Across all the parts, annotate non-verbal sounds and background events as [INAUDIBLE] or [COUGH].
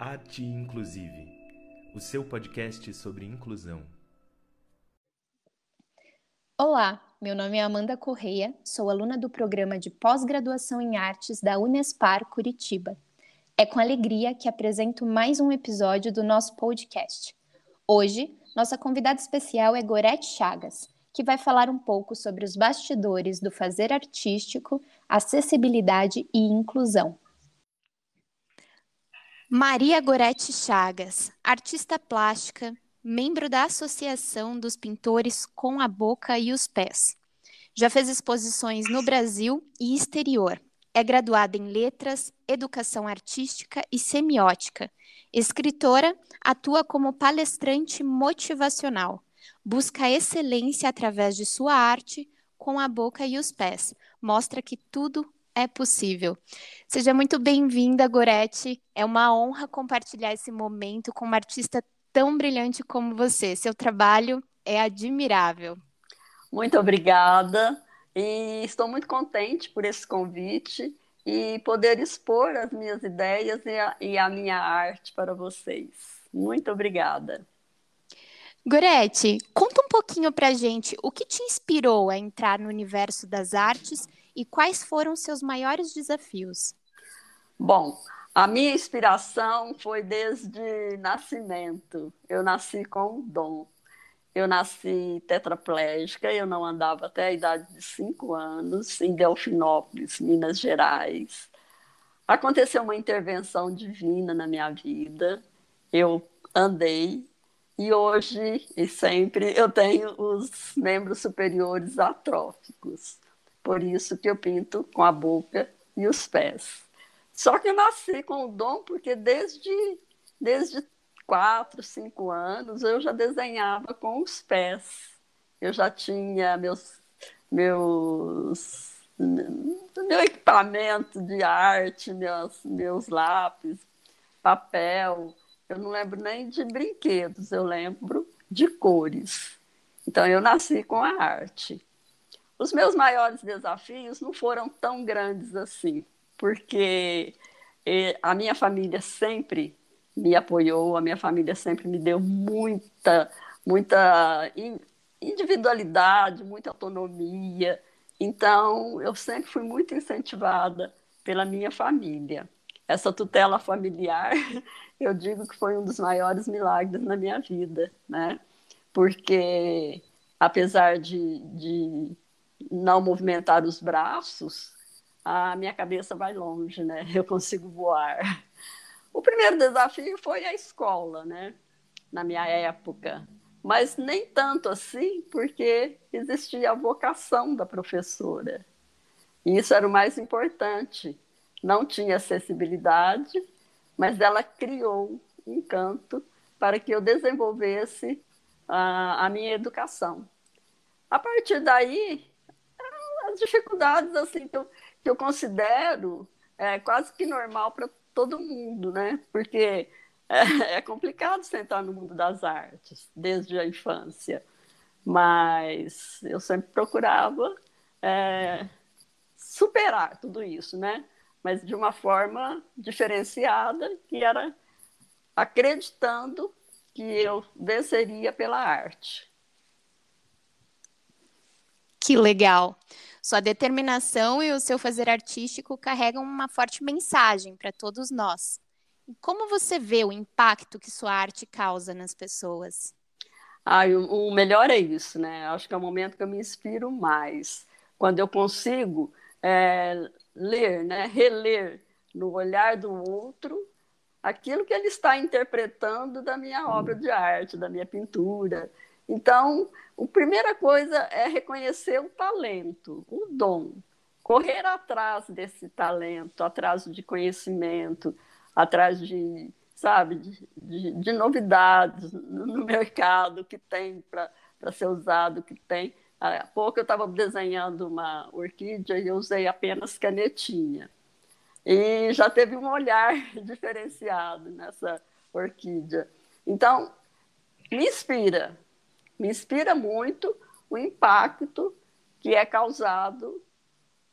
Arte Inclusive, o seu podcast sobre inclusão. Olá, meu nome é Amanda Correia, sou aluna do programa de pós-graduação em artes da Unespar Curitiba. É com alegria que apresento mais um episódio do nosso podcast. Hoje, nossa convidada especial é Gorete Chagas, que vai falar um pouco sobre os bastidores do fazer artístico, acessibilidade e inclusão. Maria Gorete Chagas, artista plástica, membro da Associação dos Pintores com a Boca e os Pés. Já fez exposições no Brasil e exterior. É graduada em Letras, Educação Artística e Semiótica. Escritora, atua como palestrante motivacional. Busca excelência através de sua arte com a boca e os pés. Mostra que tudo é possível. Seja muito bem-vinda, Gorete. É uma honra compartilhar esse momento com uma artista tão brilhante como você. Seu trabalho é admirável. Muito obrigada e estou muito contente por esse convite e poder expor as minhas ideias e a, e a minha arte para vocês. Muito obrigada. Gorete, conta um pouquinho pra gente o que te inspirou a entrar no universo das artes e quais foram seus maiores desafios? Bom, a minha inspiração foi desde nascimento. Eu nasci com um dom. Eu nasci tetraplégica, eu não andava até a idade de cinco anos, em Delfinópolis, Minas Gerais. Aconteceu uma intervenção divina na minha vida. Eu andei e hoje e sempre eu tenho os membros superiores atróficos. Por isso que eu pinto com a boca e os pés. Só que eu nasci com o dom porque desde, desde quatro, cinco anos eu já desenhava com os pés. Eu já tinha meus, meus meu equipamento de arte, meus, meus lápis, papel. Eu não lembro nem de brinquedos, eu lembro de cores. Então eu nasci com a arte. Os meus maiores desafios não foram tão grandes assim, porque a minha família sempre me apoiou, a minha família sempre me deu muita, muita individualidade, muita autonomia. Então, eu sempre fui muito incentivada pela minha família. Essa tutela familiar, [LAUGHS] eu digo que foi um dos maiores milagres na minha vida, né? Porque, apesar de, de não movimentar os braços, a minha cabeça vai longe, né? Eu consigo voar. O primeiro desafio foi a escola, né? Na minha época. Mas nem tanto assim, porque existia a vocação da professora. E isso era o mais importante. Não tinha acessibilidade, mas ela criou um canto para que eu desenvolvesse a, a minha educação. A partir daí, as dificuldades assim que eu, que eu considero é, quase que normal para todo mundo, né? Porque [LAUGHS] é, é complicado sentar no mundo das artes desde a infância, mas eu sempre procurava é, superar tudo isso, né? Mas de uma forma diferenciada, que era acreditando que eu venceria pela arte. Que legal! Sua determinação e o seu fazer artístico carregam uma forte mensagem para todos nós. Como você vê o impacto que sua arte causa nas pessoas? Ah, o, melhor é isso, né? Acho que é o momento que eu me inspiro mais. Quando eu consigo é, ler, né? reler no olhar do outro aquilo que ele está interpretando da minha obra de arte, da minha pintura. Então, a primeira coisa é reconhecer o talento, o dom, correr atrás desse talento, atrás de conhecimento, atrás de, sabe, de, de, de novidades no [LAUGHS] mercado que tem para ser usado, que tem. Há pouco eu estava desenhando uma orquídea e usei apenas canetinha. E já teve um olhar [LAUGHS] diferenciado nessa orquídea. Então, me inspira, me inspira muito o impacto que é causado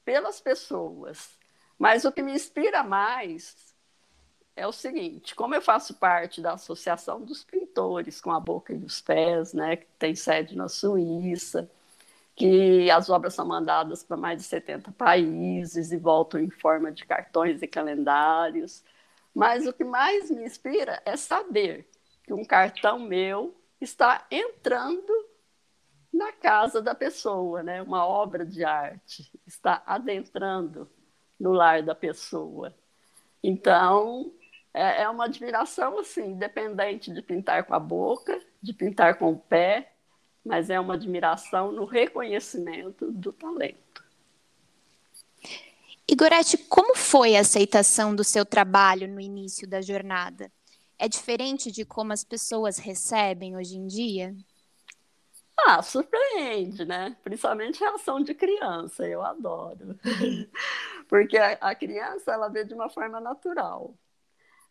pelas pessoas. Mas o que me inspira mais é o seguinte: como eu faço parte da Associação dos Pintores com a Boca e os Pés, né, que tem sede na Suíça, que as obras são mandadas para mais de 70 países e voltam em forma de cartões e calendários. Mas o que mais me inspira é saber que um cartão meu está entrando na casa da pessoa, né? Uma obra de arte está adentrando no lar da pessoa. Então, é, é uma admiração assim, independente de pintar com a boca, de pintar com o pé, mas é uma admiração no reconhecimento do talento. Igorete, como foi a aceitação do seu trabalho no início da jornada? É diferente de como as pessoas recebem hoje em dia? Ah, surpreende, né? Principalmente reação de criança, eu adoro. [LAUGHS] Porque a, criança, ela vê de uma forma natural.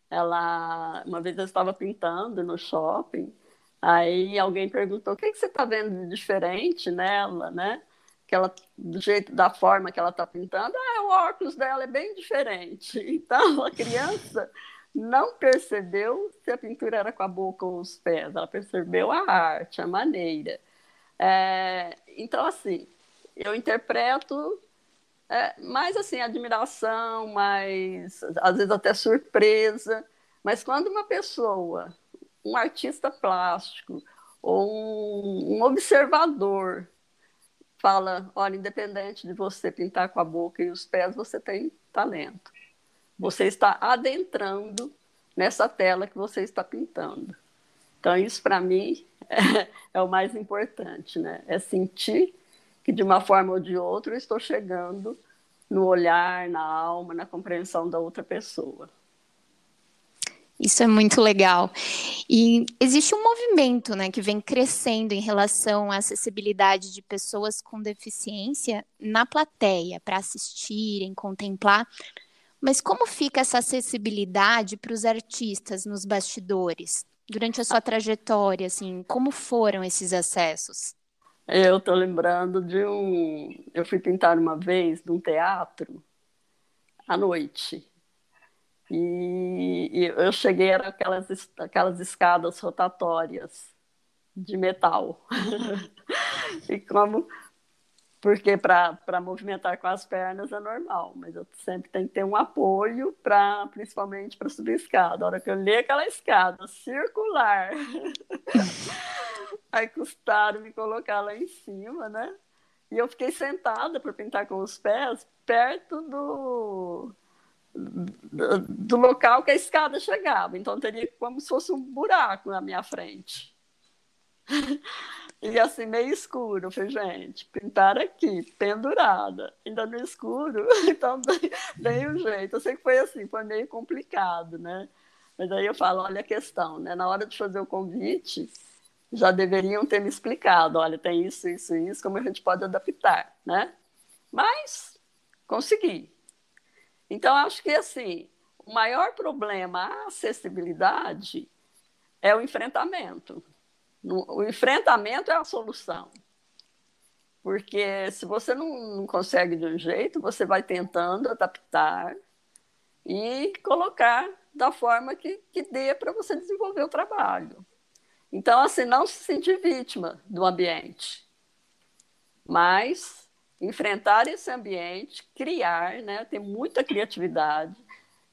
Ela, uma vez eu estava pintando no shopping, aí alguém perguntou: "O que, que você está vendo de diferente nela, né?" Que ela, do jeito, da forma que ela está pintando, ah, o óculos dela é bem diferente. [LAUGHS] Então, a criança não percebeu se a pintura era com a boca ou os pés, ela percebeu a arte, a maneira. É, então, assim, eu interpreto é, mais assim, admiração, mais às vezes até surpresa. Mas quando uma pessoa, um artista plástico ou um, um observador fala, olha, independente de você pintar com a boca e os pés, você tem talento. Você está adentrando nessa tela que você está pintando. Então, isso para mim é, é, o mais importante, né? É sentir que de uma forma ou de outra eu estou chegando no olhar, na alma, na compreensão da outra pessoa. Isso é muito legal. E existe um movimento né, que vem crescendo em relação à acessibilidade de pessoas com deficiência na plateia, para assistirem, contemplar. Mas como fica essa acessibilidade para os artistas nos bastidores? durante a sua trajetória, assim, como foram esses acessos? Eu estou lembrando de um. Eu fui pintar uma vez num teatro à noite. E, e eu cheguei, eram aquelas, aquelas escadas rotatórias de metal. [LAUGHS] e como porque para movimentar com as pernas é normal, mas eu sempre tenho que ter um apoio para principalmente para subir a escada. A hora que eu li aquela escada circular, [LAUGHS] aí custaram me colocar lá em cima, né? E eu fiquei sentada para pintar com os pés perto do, do, do local que a escada chegava. Então teria como se fosse um buraco na minha frente. E assim, meio escuro. Eu falei, gente, pintar aqui, pendurada, ainda no escuro, [LAUGHS] então dei um jeito. Eu sei que foi assim, foi meio complicado, né? Mas aí eu falo, olha a questão, né? Na hora de fazer o convite, já deveriam ter me explicado, olha, tem isso, isso, isso, como a gente pode adaptar, né? Mas consegui. Então, acho que assim, o maior problema, a acessibilidade, é o enfrentamento. O enfrentamento é a solução. Porque se você não, consegue de um jeito, você vai tentando adaptar e colocar da forma que, que dê para você desenvolver o trabalho. Então, assim, não se sentir vítima do ambiente, mas enfrentar esse ambiente, criar, né, ter muita criatividade,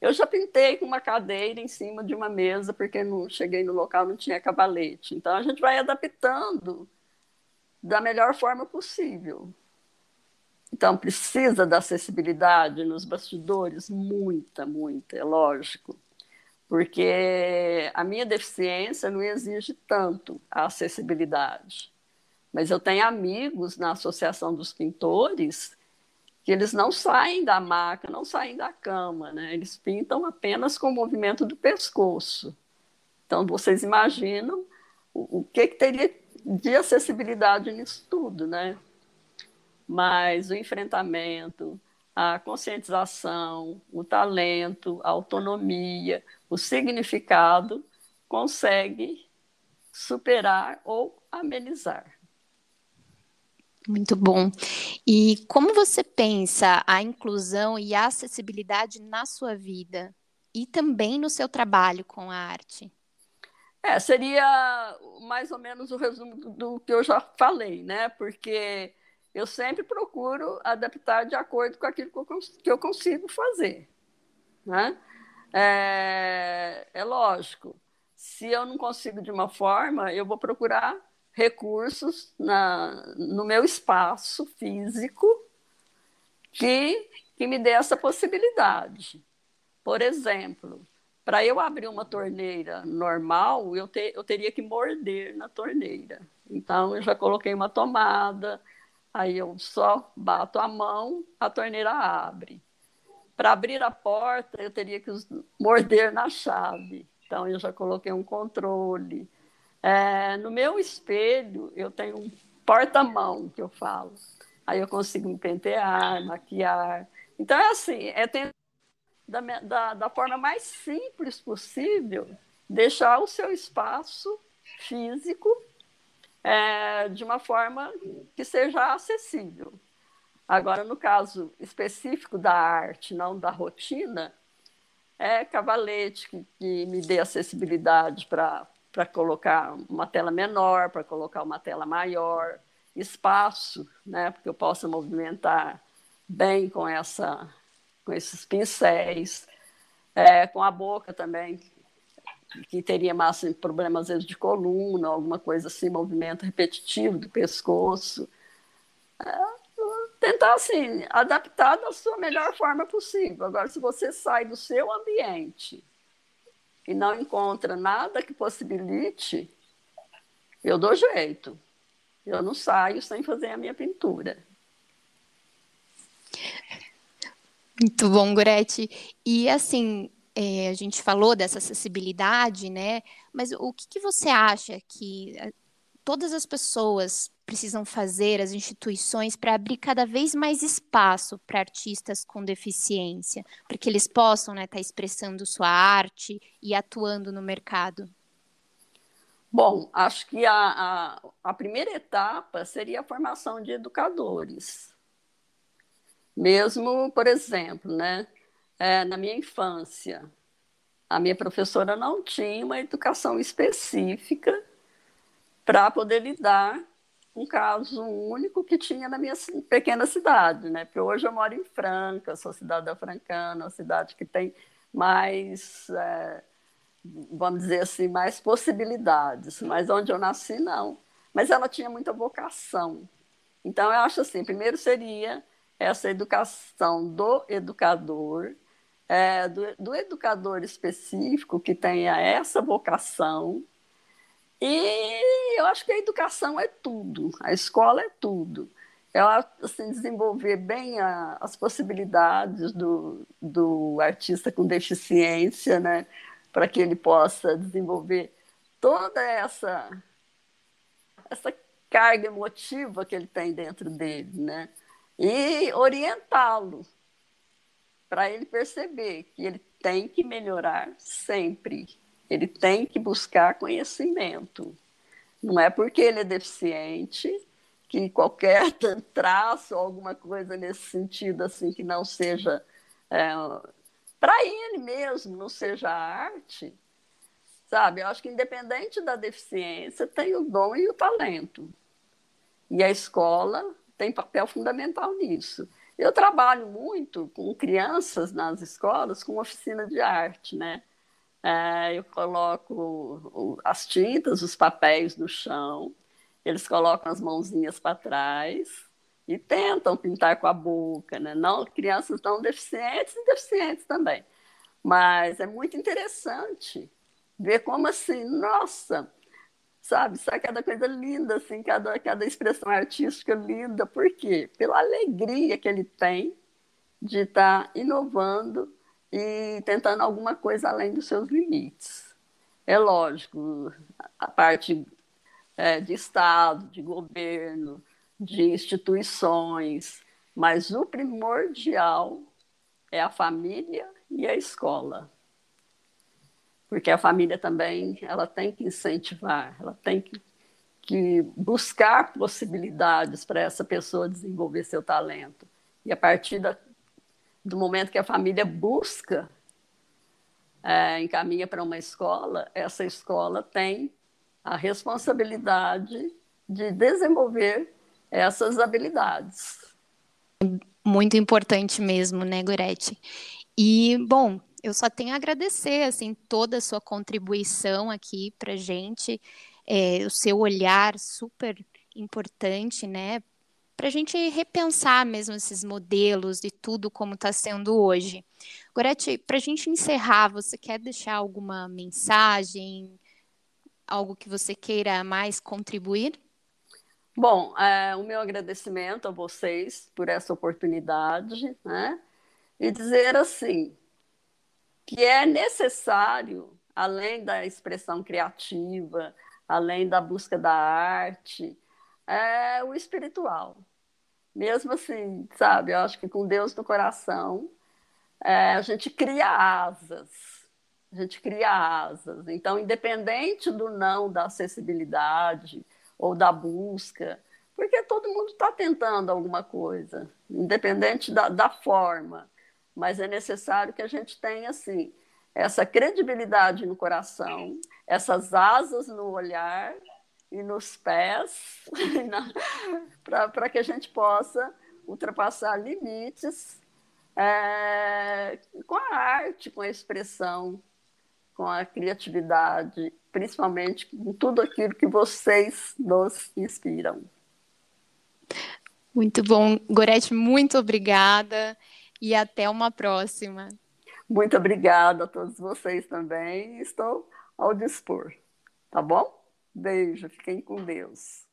eu já pintei com uma cadeira em cima de uma mesa, porque não cheguei no local, não tinha cavalete. Então a gente vai adaptando da melhor forma possível. Então precisa da acessibilidade nos bastidores, muita, muita, é lógico. Porque a minha deficiência não exige tanto a acessibilidade. Mas eu tenho amigos na Associação dos Pintores que eles não saem da maca, não saem da cama, né? Eles pintam apenas com o movimento do pescoço. Então, vocês imaginam o, o que, que teria de acessibilidade nisso tudo, né? Mas o enfrentamento, a conscientização, o talento, a autonomia, o significado consegue superar ou amenizar. Muito bom. E como você pensa a inclusão e a acessibilidade na sua vida? e também no seu trabalho com a arte? É, seria mais ou menos o resumo do, que eu já falei, né? Porque eu sempre procuro adaptar de acordo com aquilo que eu, que eu consigo fazer. Né? É, é lógico, se eu não consigo de uma forma, eu vou procurar recursos na, no meu espaço físico que, que me dê essa possibilidade. Por exemplo, para eu abrir uma torneira normal, eu, te, eu teria que morder na torneira. Então, eu já coloquei uma tomada, aí eu só bato a mão, a torneira abre. Para abrir a porta, eu teria que morder na chave. Então, eu já coloquei um controle. É, no meu espelho, eu tenho um porta-mão, que eu falo. Aí eu consigo me pentear, maquiar. Então, é assim, é da, da, da forma mais simples possível, deixar o seu espaço físico é, de uma forma que seja acessível. Agora, no caso específico da arte, não da rotina, é cavalete que, que me dê acessibilidade para colocar uma tela menor, para colocar uma tela maior, espaço, né, porque eu possa movimentar bem com, essa, com esses pincéis, é, com a boca também, que teria mais problemas às vezes de coluna, alguma coisa assim, movimento repetitivo do pescoço. É, tentar assim, adaptar da sua melhor forma possível. Agora, se você sai do seu ambiente e não encontra nada que possibilite, eu dou jeito. Eu não saio sem fazer a minha pintura. Muito bom, Gorete. E assim, é, a gente falou dessa acessibilidade, né? Mas o que, que você acha que todas as pessoas precisam fazer, as instituições, para abrir cada vez mais espaço para artistas com deficiência, para que eles possam estar né, tá expressando sua arte e atuando no mercado? Bom, acho que a, a, a primeira etapa seria a formação de educadores. Mesmo, por exemplo, né, é, na minha infância, a minha professora não tinha uma educação específica para poder lidar um caso único que tinha na minha pequena cidade, né? Porque hoje eu moro em Franca, sou cidade francana, uma cidade que tem mais, é, vamos dizer assim, mais possibilidades. Mas onde eu nasci, não. Mas ela tinha muita vocação. Então, eu acho assim, primeiro seria essa educação do educador, é, do, do educador específico que tenha essa vocação, e eu acho que a educação é tudo, a escola é tudo. Ela assim, desenvolver bem a, as possibilidades do, do artista com deficiência, né? para que ele possa desenvolver toda essa, essa carga emotiva que ele tem dentro dele, né? e orientá-lo para ele perceber que ele tem que melhorar sempre ele tem que buscar conhecimento. Não é porque ele é deficiente que qualquer [LAUGHS] traço ou alguma coisa nesse sentido assim que não seja é, para ele mesmo, não seja arte, sabe? Eu acho que independente da deficiência tem o dom e o talento. E a escola tem papel fundamental nisso. Eu trabalho muito com crianças nas escolas com oficina de arte, né? É, eu coloco as tintas, os papéis no chão, eles colocam as mãozinhas para trás e tentam pintar com a boca, né? Não crianças não deficientes e deficientes também. Mas é muito interessante ver como assim, nossa, sabe, sai cada coisa linda, assim, cada, cada expressão artística linda. Por quê? Pela alegria que ele tem de estar inovando e tentando alguma coisa além dos seus limites. É lógico, a parte é, de Estado, de governo, de instituições, mas o primordial é a família e a escola. Porque a família também ela tem que incentivar, ela tem que, que buscar possibilidades para essa pessoa desenvolver seu talento. E a partir da, do momento que a família busca é, encaminha para uma escola, essa escola tem a responsabilidade de desenvolver essas habilidades. Muito importante mesmo, né, Gorete? E, bom, eu só tenho a agradecer, assim, toda a sua contribuição aqui para gente, é, o seu olhar super importante, né, para a gente repensar mesmo esses modelos de tudo como está sendo hoje. Gorete, para a gente encerrar, você quer deixar alguma mensagem, algo que você queira mais contribuir? Bom, é, o meu agradecimento a vocês por essa oportunidade, né? E dizer assim que é necessário, além da expressão criativa, além da busca da arte, é o espiritual. Mesmo assim, sabe? Eu acho que com Deus no coração, é, a gente cria asas. A gente cria asas. Então, independente do não da acessibilidade ou da busca, porque todo mundo está tentando alguma coisa, independente da, da forma. Mas é necessário que a gente tenha, assim, essa credibilidade no coração, essas asas no olhar e nos pés, [LAUGHS] para que a gente possa ultrapassar limites é, com a arte, com a expressão, com a criatividade, principalmente com tudo aquilo que vocês nos inspiram. Muito bom. Gorete, muito obrigada e até uma próxima. Muito obrigada a todos vocês também. Estou ao dispor. Tá bom? Beijo, fiquem com Deus.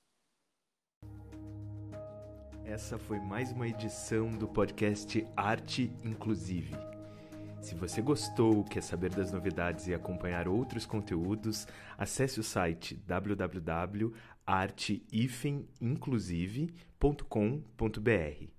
Essa foi mais uma edição do podcast Arte Inclusive. Se você gostou, quer saber das novidades e acompanhar outros conteúdos, acesse o site www.arteinclusive.com.br.